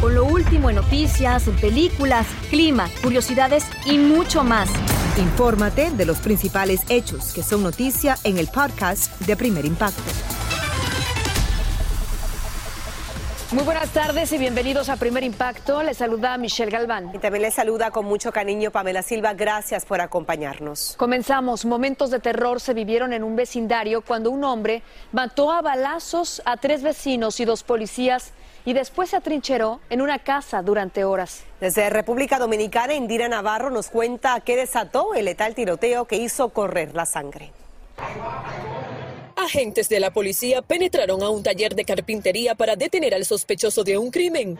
Con lo último en noticias, películas, clima, curiosidades y mucho más. Infórmate de los principales hechos que son noticia en el podcast de Primer Impacto. Muy buenas tardes y bienvenidos a Primer Impacto. Les saluda Michelle Galván. Y también les saluda con mucho cariño Pamela Silva. Gracias por acompañarnos. Comenzamos. Momentos de terror se vivieron en un vecindario cuando un hombre mató a balazos a tres vecinos y dos policías y después se atrincheró en una casa durante horas. Desde República Dominicana, Indira Navarro nos cuenta qué desató el letal tiroteo que hizo correr la sangre. Agentes de la policía penetraron a un taller de carpintería para detener al sospechoso de un crimen,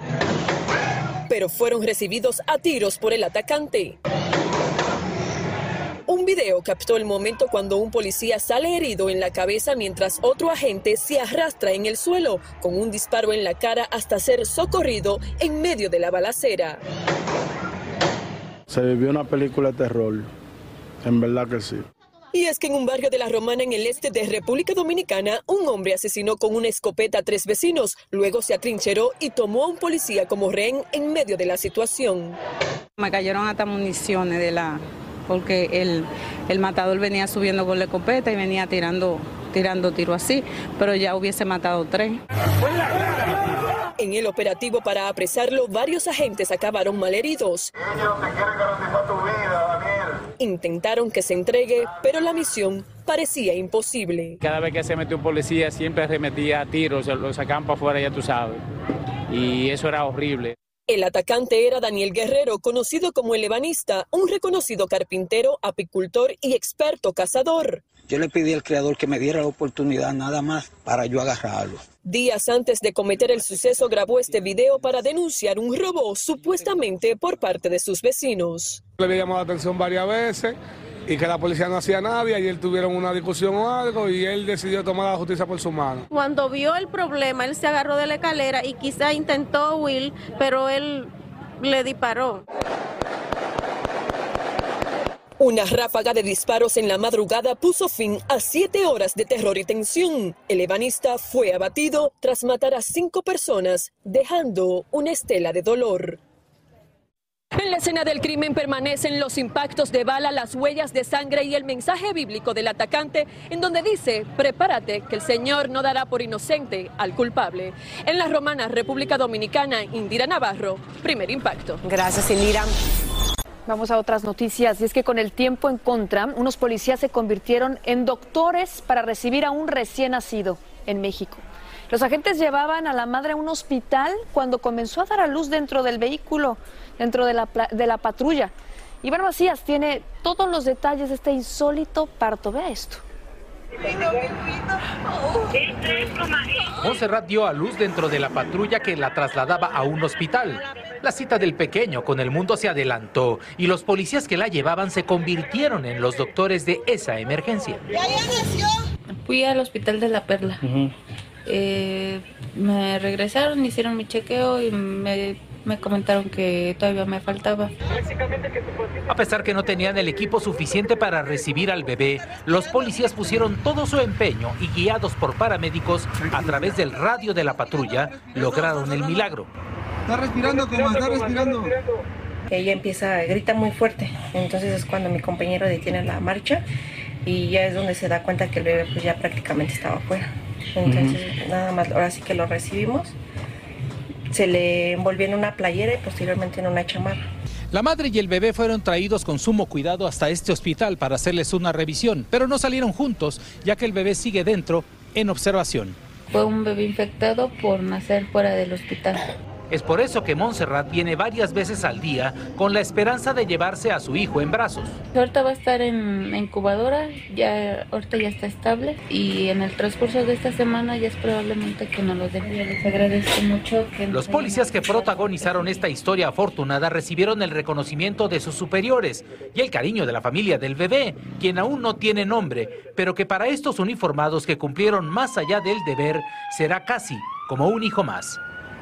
pero fueron recibidos a tiros por el atacante. Video captó el momento cuando un policía sale herido en la cabeza mientras otro agente se arrastra en el suelo con un disparo en la cara hasta ser socorrido en medio de la balacera. Se vivió una película de terror, en verdad que sí. Y es que en un barrio de La Romana, en el este de República Dominicana, un hombre asesinó con una escopeta a tres vecinos, luego se atrincheró y tomó a un policía como rehén en medio de la situación. Me cayeron hasta municiones de la, porque el, el matador venía subiendo con la escopeta y venía tirando, tirando tiro así, pero ya hubiese matado tres. En el operativo para apresarlo, varios agentes acabaron malheridos. Intentaron que se entregue, pero la misión parecía imposible. Cada vez que se metió un policía siempre remetía tiros, lo sacaban para afuera, ya tú sabes. Y eso era horrible. El atacante era Daniel Guerrero, conocido como el Ebanista, un reconocido carpintero, apicultor y experto cazador. Yo le pedí al creador que me diera la oportunidad nada más para yo agarrarlo. Días antes de cometer el suceso grabó este video para denunciar un robo supuestamente por parte de sus vecinos. Le había llamado la atención varias veces y que la policía no hacía nada y ayer tuvieron una discusión o algo y él decidió tomar la justicia por su mano. Cuando vio el problema, él se agarró de la escalera y quizá intentó huir, pero él le disparó. Una ráfaga de disparos en la madrugada puso fin a siete horas de terror y tensión. El ebanista fue abatido tras matar a cinco personas, dejando una estela de dolor. En la escena del crimen permanecen los impactos de bala, las huellas de sangre y el mensaje bíblico del atacante en donde dice, prepárate que el Señor no dará por inocente al culpable. En la romana República Dominicana, Indira Navarro, primer impacto. Gracias, Indira. Vamos a otras noticias y es que con el tiempo en contra, unos policías se convirtieron en doctores para recibir a un recién nacido en México. Los agentes llevaban a la madre a un hospital cuando comenzó a dar a luz dentro del vehículo, dentro de la, de la patrulla. Iván Macías tiene todos los detalles de este insólito parto. Vea esto. Monserrat dio a luz dentro de la patrulla que la trasladaba a un hospital. La cita del pequeño con el mundo se adelantó y los policías que la llevaban se convirtieron en los doctores de esa emergencia. Fui al hospital de La Perla. eh, me regresaron, hicieron mi chequeo y me, me comentaron que todavía me faltaba. A pesar que no tenían el equipo suficiente para recibir al bebé, los policías pusieron todo su empeño y guiados por paramédicos a través del radio de la patrulla, lograron el milagro. Está respirando como está respirando. Ella empieza, grita muy fuerte, entonces es cuando mi compañero detiene la marcha y ya es donde se da cuenta que el bebé pues ya prácticamente estaba fuera. Entonces nada más, ahora sí que lo recibimos, se le envolvió en una playera y posteriormente en una chamarra. La madre y el bebé fueron traídos con sumo cuidado hasta este hospital para hacerles una revisión, pero no salieron juntos, ya que el bebé sigue dentro en observación. Fue un bebé infectado por nacer fuera del hospital. Es por eso que Montserrat viene varias veces al día con la esperanza de llevarse a su hijo en brazos. Ahorita va a estar en incubadora, ya, ahorita ya está estable y en el transcurso de esta semana ya es probablemente que nos lo den. Les agradezco mucho que Los policías que protagonizaron esta historia afortunada recibieron el reconocimiento de sus superiores y el cariño de la familia del bebé, quien aún no tiene nombre, pero que para estos uniformados que cumplieron más allá del deber será casi como un hijo más.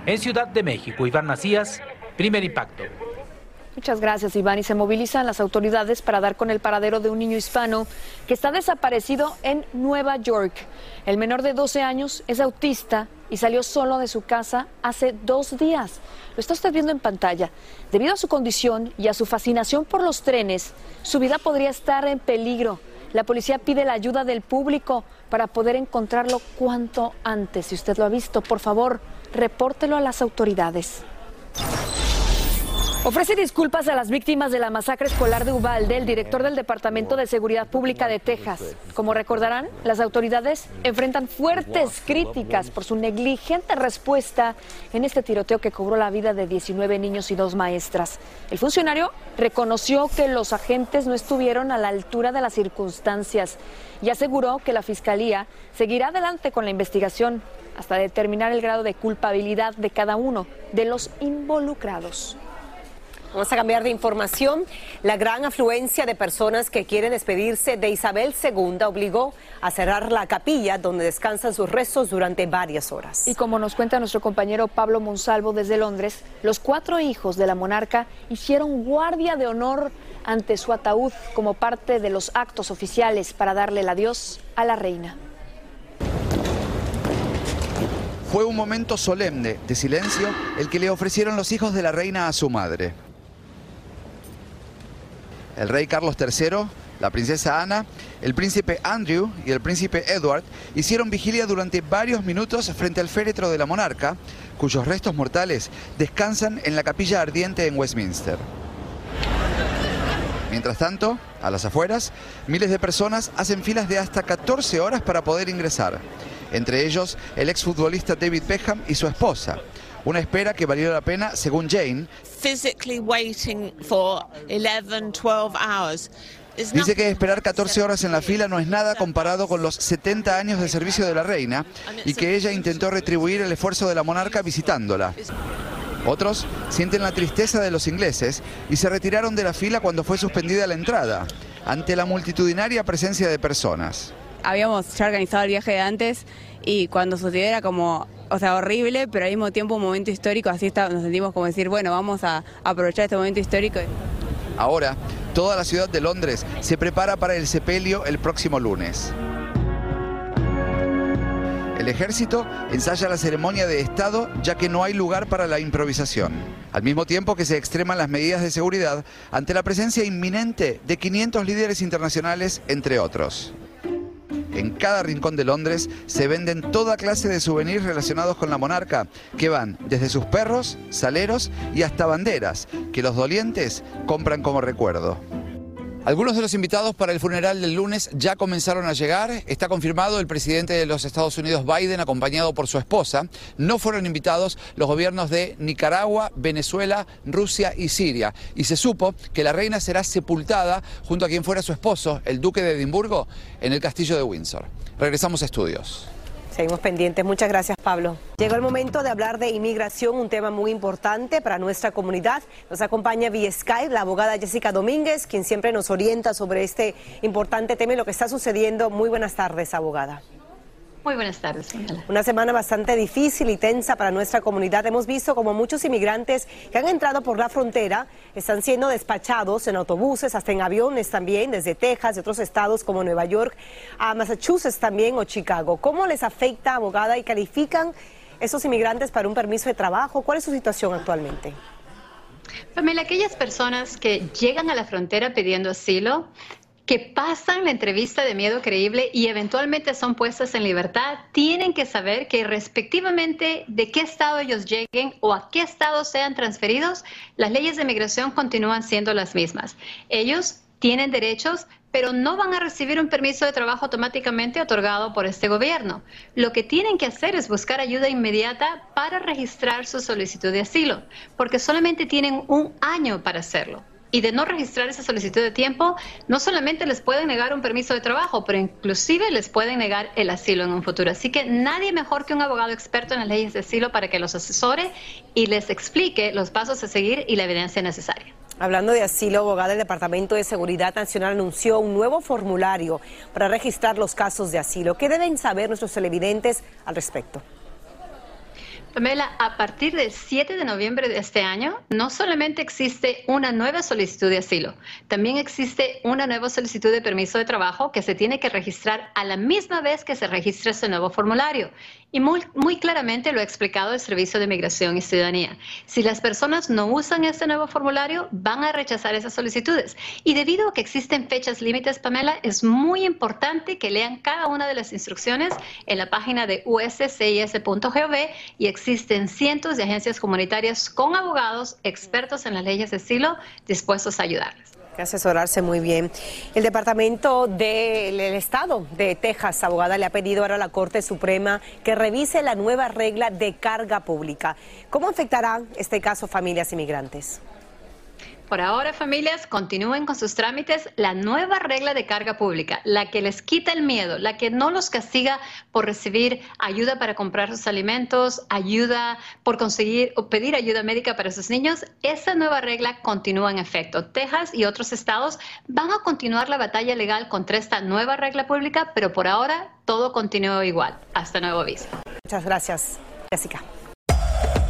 En Ciudad de México, Iván Macías, primer impacto. Muchas gracias, Iván. Y se movilizan las autoridades para dar con el paradero de un niño hispano que está desaparecido en Nueva York. El menor de 12 años es autista y salió solo de su casa hace dos días. Lo está usted viendo en pantalla. Debido a su condición y a su fascinación por los trenes, su vida podría estar en peligro. La policía pide la ayuda del público para poder encontrarlo cuanto antes. Si usted lo ha visto, por favor, repórtelo a las autoridades. Ofrece disculpas a las víctimas de la masacre escolar de Uvalde, el director del Departamento de Seguridad Pública de Texas. Como recordarán, las autoridades enfrentan fuertes críticas por su negligente respuesta en este tiroteo que cobró la vida de 19 niños y dos maestras. El funcionario reconoció que los agentes no estuvieron a la altura de las circunstancias y aseguró que la Fiscalía seguirá adelante con la investigación hasta determinar el grado de culpabilidad de cada uno de los involucrados. Vamos a cambiar de información. La gran afluencia de personas que quieren despedirse de Isabel II obligó a cerrar la capilla donde descansan sus restos durante varias horas. Y como nos cuenta nuestro compañero Pablo Monsalvo desde Londres, los cuatro hijos de la monarca hicieron guardia de honor ante su ataúd como parte de los actos oficiales para darle el adiós a la reina. Fue un momento solemne de silencio el que le ofrecieron los hijos de la reina a su madre. El rey Carlos III, la princesa Ana, el príncipe Andrew y el príncipe Edward hicieron vigilia durante varios minutos frente al féretro de la monarca, cuyos restos mortales descansan en la capilla ardiente en Westminster. Mientras tanto, a las afueras, miles de personas hacen filas de hasta 14 horas para poder ingresar. Entre ellos, el exfutbolista David Beckham y su esposa. Una espera que valió la pena, según Jane. physically waiting for 11, 12 hours. is Dice que esperar 14 horas en la fila no es nada comparado con los 70 años de servicio de la reina y que ella intentó retribuir el esfuerzo de la monarca visitándola. Otros sienten la tristeza de los ingleses y se retiraron de la fila cuando fue suspendida la entrada, ante la multitudinaria presencia de personas. habíamos ya organizado el viaje de antes y cuando sucedió era como, o sea, horrible, pero al mismo tiempo un momento histórico, así está, nos sentimos como decir, bueno, vamos a aprovechar este momento histórico. Ahora, toda la ciudad de Londres se prepara para el sepelio el próximo lunes. El ejército ensaya la ceremonia de Estado ya que no hay lugar para la improvisación. Al mismo tiempo que se extreman las medidas de seguridad ante la presencia inminente de 500 líderes internacionales, entre otros. En cada rincón de Londres se venden toda clase de souvenirs relacionados con la monarca, que van desde sus perros, saleros y hasta banderas, que los dolientes compran como recuerdo. Algunos de los invitados para el funeral del lunes ya comenzaron a llegar. Está confirmado el presidente de los Estados Unidos, Biden, acompañado por su esposa. No fueron invitados los gobiernos de Nicaragua, Venezuela, Rusia y Siria. Y se supo que la reina será sepultada junto a quien fuera su esposo, el duque de Edimburgo, en el castillo de Windsor. Regresamos a estudios. Seguimos pendientes. Muchas gracias, Pablo. Llegó el momento de hablar de inmigración, un tema muy importante para nuestra comunidad. Nos acompaña vía Skype la abogada Jessica Domínguez, quien siempre nos orienta sobre este importante tema y lo que está sucediendo. Muy buenas tardes, abogada. Muy buenas tardes. Una semana bastante difícil y tensa para nuestra comunidad. Hemos visto como muchos inmigrantes que han entrado por la frontera están siendo despachados en autobuses, hasta en aviones también, desde Texas y otros estados como Nueva York, a Massachusetts también o Chicago. ¿Cómo les afecta, abogada, y califican esos inmigrantes para un permiso de trabajo? ¿Cuál es su situación actualmente? Pamela, aquellas personas que llegan a la frontera pidiendo asilo que pasan la entrevista de miedo creíble y eventualmente son puestas en libertad, tienen que saber que respectivamente de qué estado ellos lleguen o a qué estado sean transferidos, las leyes de migración continúan siendo las mismas. Ellos tienen derechos, pero no van a recibir un permiso de trabajo automáticamente otorgado por este gobierno. Lo que tienen que hacer es buscar ayuda inmediata para registrar su solicitud de asilo, porque solamente tienen un año para hacerlo y de no registrar esa solicitud de tiempo, no solamente les pueden negar un permiso de trabajo, pero inclusive les pueden negar el asilo en un futuro. Así que nadie mejor que un abogado experto en las leyes de asilo para que los asesore y les explique los pasos a seguir y la evidencia necesaria. Hablando de asilo, abogada del Departamento de Seguridad Nacional anunció un nuevo formulario para registrar los casos de asilo. ¿Qué deben saber nuestros televidentes al respecto? Pamela, a partir del 7 de noviembre de este año, no solamente existe una nueva solicitud de asilo, también existe una nueva solicitud de permiso de trabajo que se tiene que registrar a la misma vez que se registra ese nuevo formulario. Y muy, claramente lo ha explicado el Servicio de Migración y Ciudadanía. Si las personas no usan este nuevo formulario, van a rechazar esas solicitudes. Y debido a que existen fechas límites, Pamela, es muy importante que lean cada una de las instrucciones en la página de uscis.gov y existen cientos de agencias comunitarias con abogados expertos en las leyes de asilo dispuestos a ayudarles que asesorarse muy bien. El Departamento del Estado de Texas, abogada, le ha pedido ahora a la Corte Suprema que revise la nueva regla de carga pública. ¿Cómo afectará este caso familias inmigrantes? Por ahora, familias, continúen con sus trámites. La nueva regla de carga pública, la que les quita el miedo, la que no los castiga por recibir ayuda para comprar sus alimentos, ayuda por conseguir o pedir ayuda médica para sus niños, esa nueva regla continúa en efecto. Texas y otros estados van a continuar la batalla legal contra esta nueva regla pública, pero por ahora todo continúa igual. Hasta nuevo aviso. Muchas gracias, Jessica.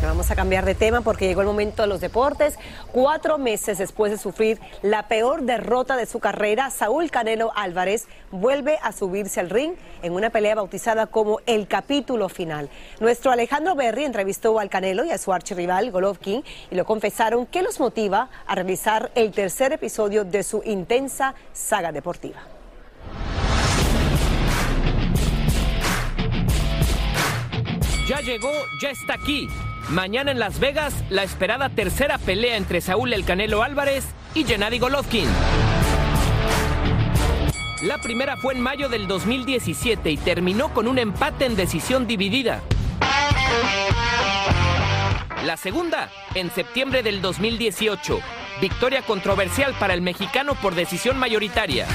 Vamos a cambiar de tema porque llegó el momento de los deportes. Cuatro meses después de sufrir la peor derrota de su carrera, Saúl Canelo Álvarez vuelve a subirse al ring en una pelea bautizada como el capítulo final. Nuestro Alejandro Berry entrevistó al Canelo y a su archirrival Golovkin y lo confesaron que los motiva a realizar el tercer episodio de su intensa saga deportiva. Ya llegó, ya está aquí. Mañana en Las Vegas, la esperada tercera pelea entre Saúl El Canelo Álvarez y Gennady Golovkin. La primera fue en mayo del 2017 y terminó con un empate en decisión dividida. La segunda, en septiembre del 2018. Victoria controversial para el mexicano por decisión mayoritaria.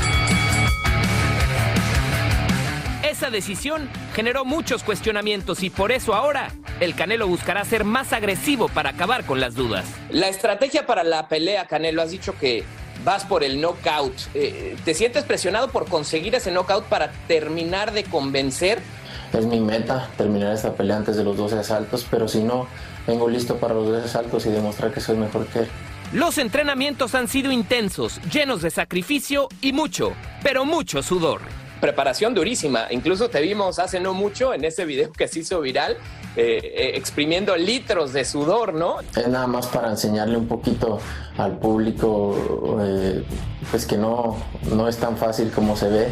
Esa decisión generó muchos cuestionamientos y por eso ahora el Canelo buscará ser más agresivo para acabar con las dudas. La estrategia para la pelea, Canelo, has dicho que vas por el knockout. Eh, ¿Te sientes presionado por conseguir ese knockout para terminar de convencer? Es mi meta terminar esta pelea antes de los 12 asaltos, pero si no, vengo listo para los 12 asaltos y demostrar que soy mejor que él. Los entrenamientos han sido intensos, llenos de sacrificio y mucho, pero mucho sudor preparación durísima. Incluso te vimos hace no mucho en ese video que se hizo viral, eh, eh, exprimiendo litros de sudor, ¿no? Es nada más para enseñarle un poquito al público, eh, pues que no, no es tan fácil como se ve.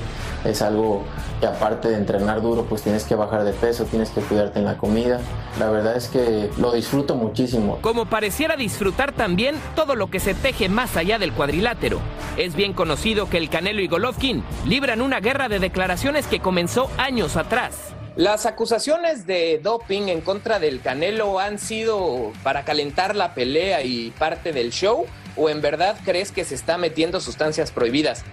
Es algo que aparte de entrenar duro, pues tienes que bajar de peso, tienes que cuidarte en la comida. La verdad es que lo disfruto muchísimo. Como pareciera disfrutar también todo lo que se teje más allá del cuadrilátero. Es bien conocido que el Canelo y Golovkin libran una guerra de declaraciones que comenzó años atrás. Las acusaciones de doping en contra del Canelo han sido para calentar la pelea y parte del show. ¿O en verdad crees que se está metiendo sustancias prohibidas?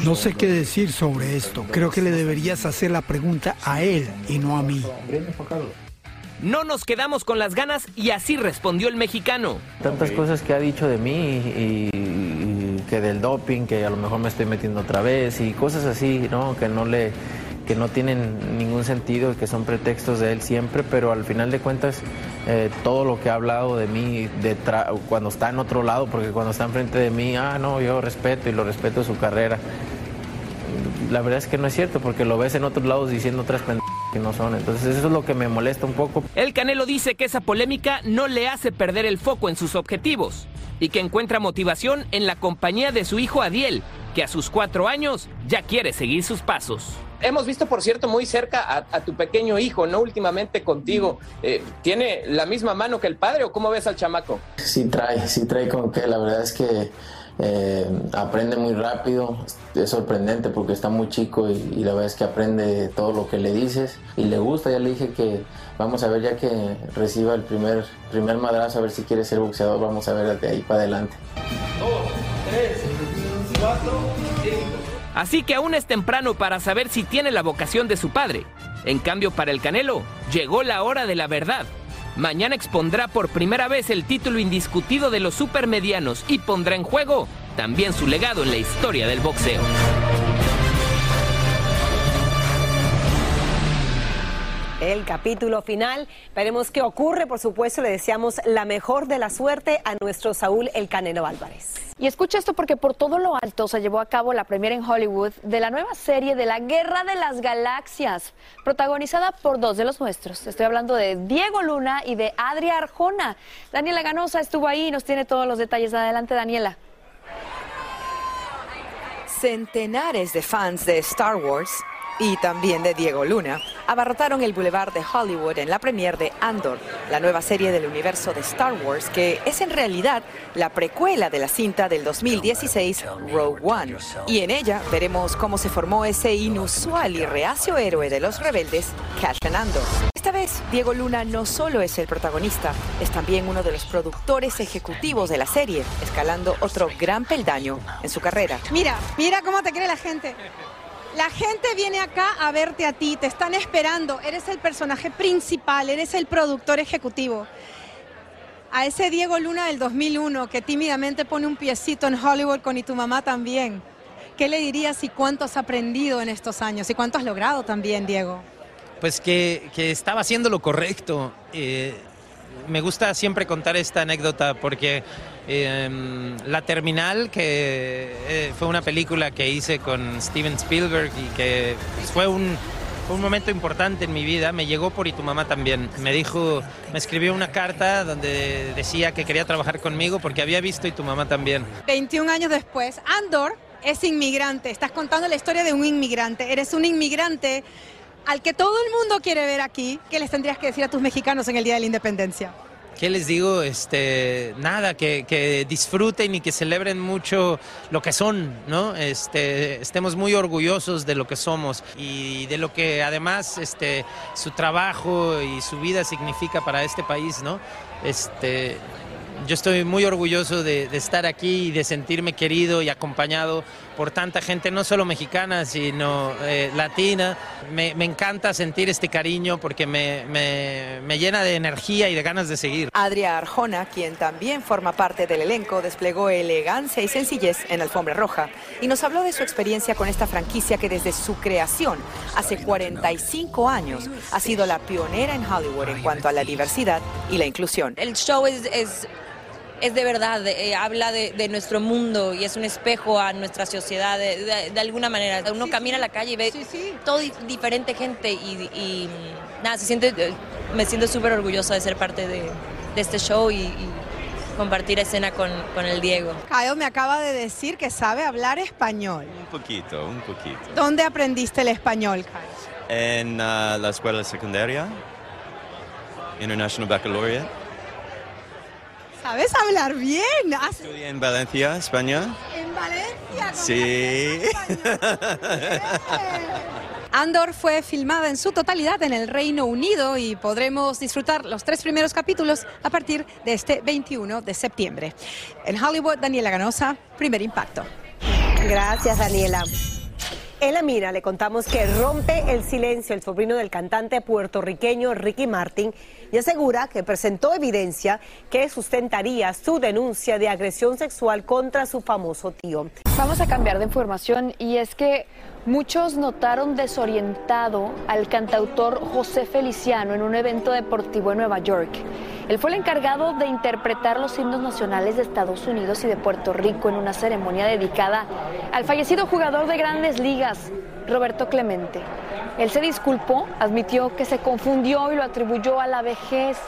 No sé qué decir sobre esto. Creo que le deberías hacer la pregunta a él y no a mí. No nos quedamos con las ganas y así respondió el mexicano. Tantas cosas que ha dicho de mí y, que del doping, que a lo mejor me estoy metiendo otra vez y cosas así, ¿no? Que no le que no tienen ningún sentido y que son pretextos de él siempre, pero al final de cuentas eh, todo lo que ha hablado de mí cuando está en otro lado, porque cuando está enfrente de mí, ah, no, yo respeto y lo respeto su carrera. La verdad es que no es cierto, porque lo ves en otros lados diciendo otras pendejas que no son. Entonces eso es lo que me molesta un poco. El Canelo dice que esa polémica no le hace perder el foco en sus objetivos y que encuentra motivación en la compañía de su hijo Adiel, que a sus cuatro años ya quiere seguir sus pasos. Hemos visto, por cierto, muy cerca a, tu pequeño hijo, ¿no? Últimamente contigo. Eh, ¿Tiene la misma mano que el padre o cómo ves al chamaco? Sí trae, sí trae con que la verdad es que eh, aprende muy rápido, es sorprendente porque está muy chico y, la verdad es que aprende todo lo que le dices y le gusta, ya le dije que vamos a ver ya que reciba el primer, primer madrazo, a ver si quiere ser boxeador, vamos a ver de ahí para adelante. Dos, tres, cuatro, cinco. Así que aún es temprano para saber si tiene la vocación de su padre. En cambio, para el Canelo, llegó la hora de la verdad. Mañana expondrá por primera vez el título indiscutido de los supermedianos y pondrá en juego también su legado en la historia del boxeo. El capítulo final. Veremos qué ocurre. Por supuesto, le deseamos la mejor de la suerte a nuestro Saúl El Canelo Álvarez. Y escucha esto porque por todo lo alto se llevó a cabo la premiere en Hollywood de la nueva serie de la Guerra de las Galaxias, protagonizada por dos de los nuestros. Estoy hablando de Diego Luna y de Adria Arjona. Daniela Ganosa estuvo ahí y nos tiene todos los detalles. Adelante, Daniela. Centenares de fans de Star Wars y también de Diego Luna, abarrotaron el Boulevard de Hollywood en la premiere de Andor, la nueva serie del universo de Star Wars, que es en realidad la precuela de la cinta del 2016 Rogue One. Y en ella veremos cómo se formó ese inusual y reacio héroe de los rebeldes, Cassian Andor. Esta vez, Diego Luna no solo es el protagonista, es también uno de los productores ejecutivos de la serie, escalando otro gran peldaño en su carrera. Mira, mira cómo te quiere la gente. La gente viene acá a verte a ti, te están esperando, eres el personaje principal, eres el productor ejecutivo. A ese Diego Luna del 2001 que tímidamente pone un piecito en Hollywood con y tu mamá también. ¿Qué le dirías y cuánto has aprendido en estos años y cuánto has logrado también, Diego? Pues que, estaba haciendo lo correcto. Eh, me gusta siempre contar esta anécdota porque Em, la Terminal, que eh, fue una película que hice con Steven Spielberg y que fue un, un momento importante en mi vida. Me llegó por y tu mamá también. Me dijo, me escribió una carta donde decía que quería trabajar conmigo porque había visto y tu mamá también. 21 años después, Andor es inmigrante. Estás contando la historia de un inmigrante. Eres un inmigrante al que todo el mundo quiere ver aquí. ¿Qué les tendrías que decir a tus mexicanos en el Día de la Independencia? ¿qué les digo? Este, nada, que, disfruten y que celebren mucho lo que son, ¿no? Este, estemos muy orgullosos de lo que somos y de lo que además este, su trabajo y su vida significa para este país, ¿no? Este, yo estoy muy orgulloso de, de estar aquí y de sentirme querido y acompañado por tanta gente, no solo mexicana, sino eh, latina. Me, me encanta sentir este cariño porque me, me- me llena de energía y de ganas de seguir. Adria Arjona, quien también forma parte del elenco, desplegó elegancia y sencillez en Alfombra Roja y nos habló de su experiencia con esta franquicia que desde su creación, hace 45 años, ha sido la pionera en Hollywood en cuanto a la diversidad y la inclusión. El show es, es, de verdad, eh, habla de, de nuestro mundo y es un espejo a nuestra sociedad de, de- de alguna manera. Uno camina a la calle y ve todo di- diferente gente y, y, nada, se siente, eh, me siento súper orgullosa de ser parte de, de este show y, y compartir escena con, con el Diego. Caio me acaba de decir que sabe hablar español. Un poquito, un poquito. ¿Dónde aprendiste el español, Caio? En ah, la escuela secundaria, International Baccalaureate. ¿Sabes hablar bien? ¿Has- Estudié en Valencia, España. En Valencia. Sí. Andor fue filmada en su totalidad en el Reino Unido y podremos disfrutar los tres primeros capítulos a partir de este 21 de septiembre. En Hollywood, Daniela Ganosa, primer impacto. Gracias, Daniela. En la mira le contamos que rompe el silencio el sobrino del cantante puertorriqueño Ricky Martin y asegura que presentó evidencia que sustentaría su denuncia de agresión sexual contra su famoso tío. Vamos a cambiar de información y es que muchos notaron desorientado al cantautor José Feliciano en un evento deportivo en Nueva York. Él fue el encargado de interpretar los himnos nacionales de Estados Unidos y de Puerto Rico en una ceremonia dedicada al fallecido jugador de grandes ligas, Roberto Clemente. Él se disculpó, admitió que se confundió y lo atribuyó a la vejez.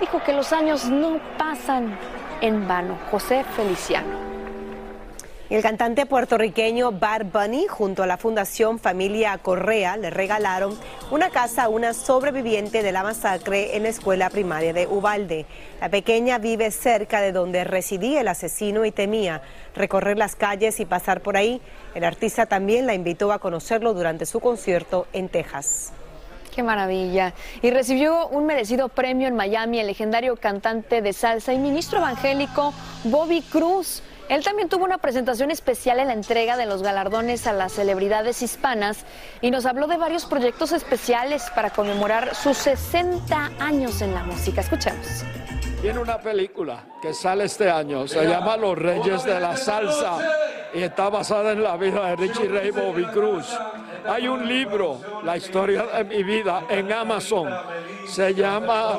Dijo que los años no pasan en vano. José Feliciano. El cantante puertorriqueño Bad Bunny junto a la Fundación Familia Correa le regalaron una casa a una sobreviviente de la masacre en la escuela primaria de Ubalde. La pequeña vive cerca de donde residía el asesino y temía recorrer las calles y pasar por ahí. El artista también la invitó a conocerlo durante su concierto en Texas. Qué maravilla. Y recibió un merecido premio en Miami el legendario cantante de salsa y ministro evangélico Bobby Cruz. Él también tuvo una presentación especial en la entrega de los galardones a las celebridades hispanas y nos habló de varios proyectos especiales para conmemorar sus 60 años en la música. Escuchemos. Tiene una película que sale este año, se llama Los Reyes de la Salsa y está basada en la vida de Richie Ray Bobby Cruz. Hay un libro, La historia de mi vida, en Amazon, se llama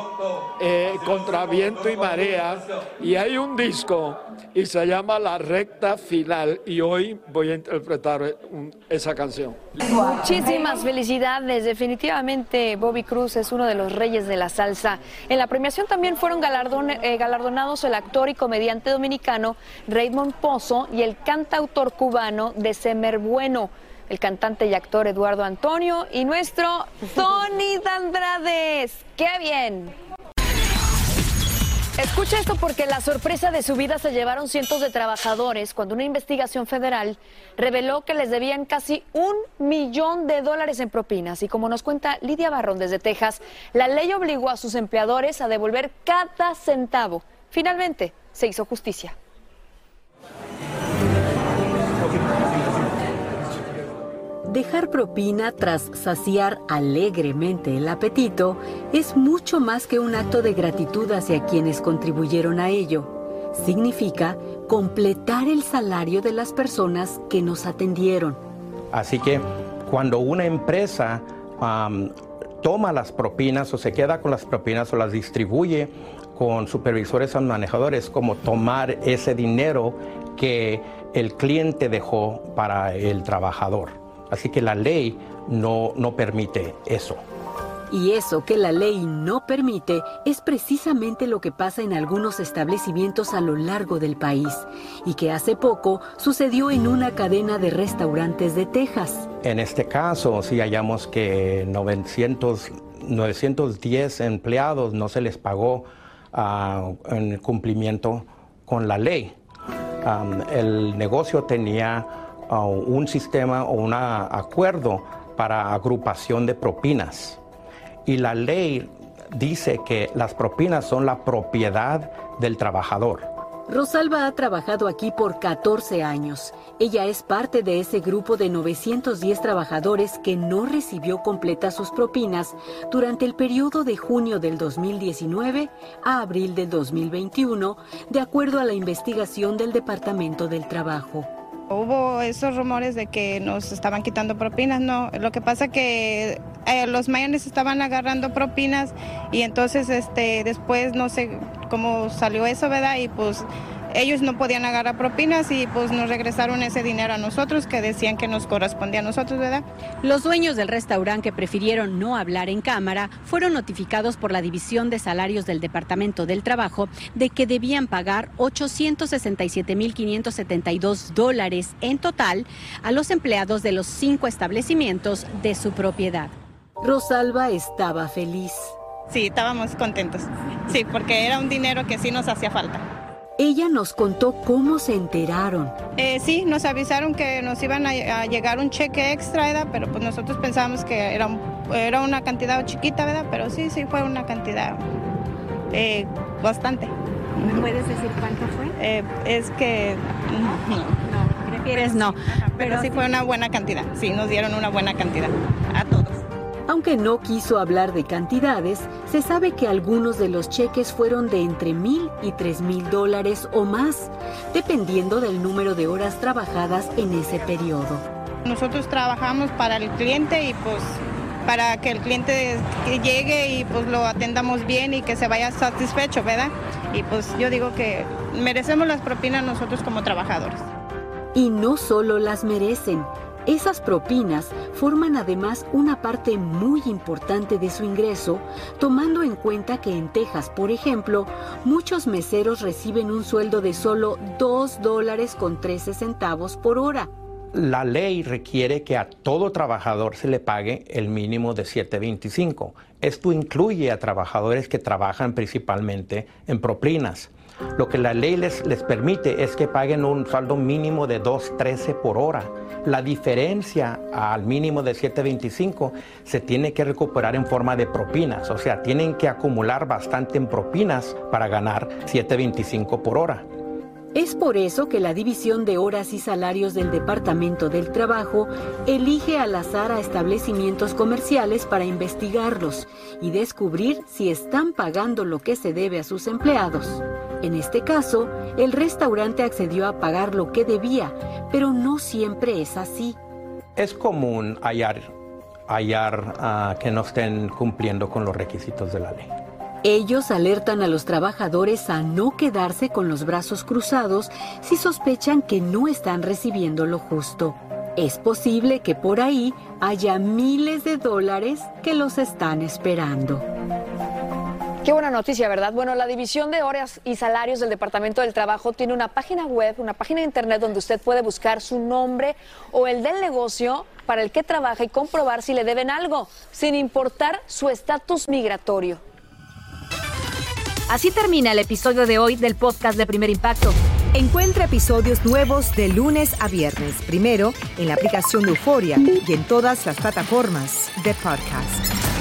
eh, Contra Viento y Marea y hay un disco y se llama La Recta Final y hoy voy a interpretar un- esa canción. Muchísimas felicidades. Definitivamente Bobby Cruz es uno de los reyes de la salsa. En la premiación también fueron eh, galardonados el actor y comediante dominicano Raymond Pozo y el cantautor cubano de Bueno, el cantante y actor Eduardo Antonio y nuestro Tony Dandrades. ¡Qué bien! Escucha esto porque la sorpresa de su vida se llevaron cientos de trabajadores cuando una investigación federal reveló que les debían casi un millón de dólares en propinas. Y como nos cuenta Lidia Barrón desde Texas, la ley obligó a sus empleadores a devolver cada centavo. Finalmente, se hizo justicia. Dejar propina tras saciar alegremente el apetito es mucho más que un acto de gratitud hacia quienes contribuyeron a ello. Significa completar el salario de las personas que nos atendieron. Así que cuando una empresa toma las propinas o se queda con las propinas o las distribuye con supervisores o manejadores, como tomar ese dinero que el cliente dejó para el trabajador. Así que la ley no, no permite eso. Y eso que la ley no permite es precisamente lo que pasa en algunos establecimientos a lo largo del país y que hace poco sucedió en una cadena de restaurantes de Texas. En este caso, si hallamos que 900, 910 empleados no se les pagó ah, en cumplimiento con la ley. El negocio tenía un sistema o un acuerdo para agrupación de propinas y la ley dice que las propinas son la propiedad del trabajador. Rosalba ha trabajado aquí por 14 años. Ella es parte de ese grupo de 910 trabajadores que no recibió completas sus propinas durante el periodo de junio del 2019 a abril del 2021, de acuerdo a la investigación del Departamento del Trabajo. Hubo esos rumores de que nos estaban quitando propinas, no. Lo que pasa que eh, los mayones estaban agarrando propinas y entonces este después no sé cómo salió eso, ¿verdad? Y pues ellos no podían agarrar propinas y pues nos regresaron ese dinero a nosotros que decían que nos correspondía a nosotros, ¿verdad? Los dueños del restaurante que prefirieron no hablar en cámara fueron notificados por la División de Salarios del Departamento del Trabajo de que debían pagar 867.572 dólares en total a los empleados de los cinco establecimientos de su propiedad. Rosalba estaba feliz. Sí, estábamos contentos. Sí, porque era un dinero que sí nos hacía falta. Ella nos contó cómo se enteraron. Eh, sí, nos avisaron que nos iban a, llegar un cheque extra, ¿verdad? pero pues nosotros pensábamos que era, era una cantidad chiquita, ¿verdad? Pero sí, sí fue una cantidad eh, bastante. ¿Me puedes decir cuánto fue? Eh, es que no, no, prefieres no. pero, sí fue una buena cantidad. Sí, nos dieron una buena cantidad a. Aunque no quiso hablar de cantidades, se sabe que algunos de los cheques fueron de entre mil y tres mil dólares o más, dependiendo del número de horas trabajadas en ese periodo. Nosotros trabajamos para el cliente y pues para que el cliente llegue y pues lo atendamos bien y que se vaya satisfecho, ¿verdad? Y pues yo digo que merecemos las propinas nosotros como trabajadores. Y no solo las merecen, esas propinas forman además una parte muy importante de su ingreso, tomando en cuenta que en Texas, por ejemplo, muchos meseros reciben un sueldo de solo 2 dólares con 13 centavos por hora. La ley requiere que a todo trabajador se le pague el mínimo de 7.25. Esto incluye a trabajadores que trabajan principalmente en propinas. Lo que la ley les, les permite es que paguen un saldo mínimo de 2.13 por hora. La diferencia al mínimo de 7.25 se tiene que recuperar en forma de propinas, o sea, tienen que acumular bastante en propinas para ganar 7.25 por hora. Es por eso que la División de Horas y Salarios del Departamento del Trabajo elige al azar a establecimientos comerciales para investigarlos y descubrir si están pagando lo que se debe a sus empleados. En este caso, el restaurante accedió a pagar lo que debía, pero no siempre es así. Es común hallar, hallar ah, que no estén cumpliendo con los requisitos de la ley. Ellos alertan a los trabajadores a no quedarse con los brazos cruzados si sospechan que no están recibiendo lo justo. Es posible que por ahí haya miles de dólares que los están esperando. Qué buena noticia, ¿verdad? Bueno, la División de Horas y Salarios del Departamento del Trabajo tiene una página web, una página de internet donde usted puede buscar su nombre o el del negocio para el que trabaja y comprobar si le deben algo, sin importar su estatus migratorio. Así termina el episodio de hoy del podcast de Primer Impacto. Encuentra episodios nuevos de lunes a viernes, primero en la aplicación de Euforia y en todas las plataformas de podcast.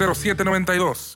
833-699-0792.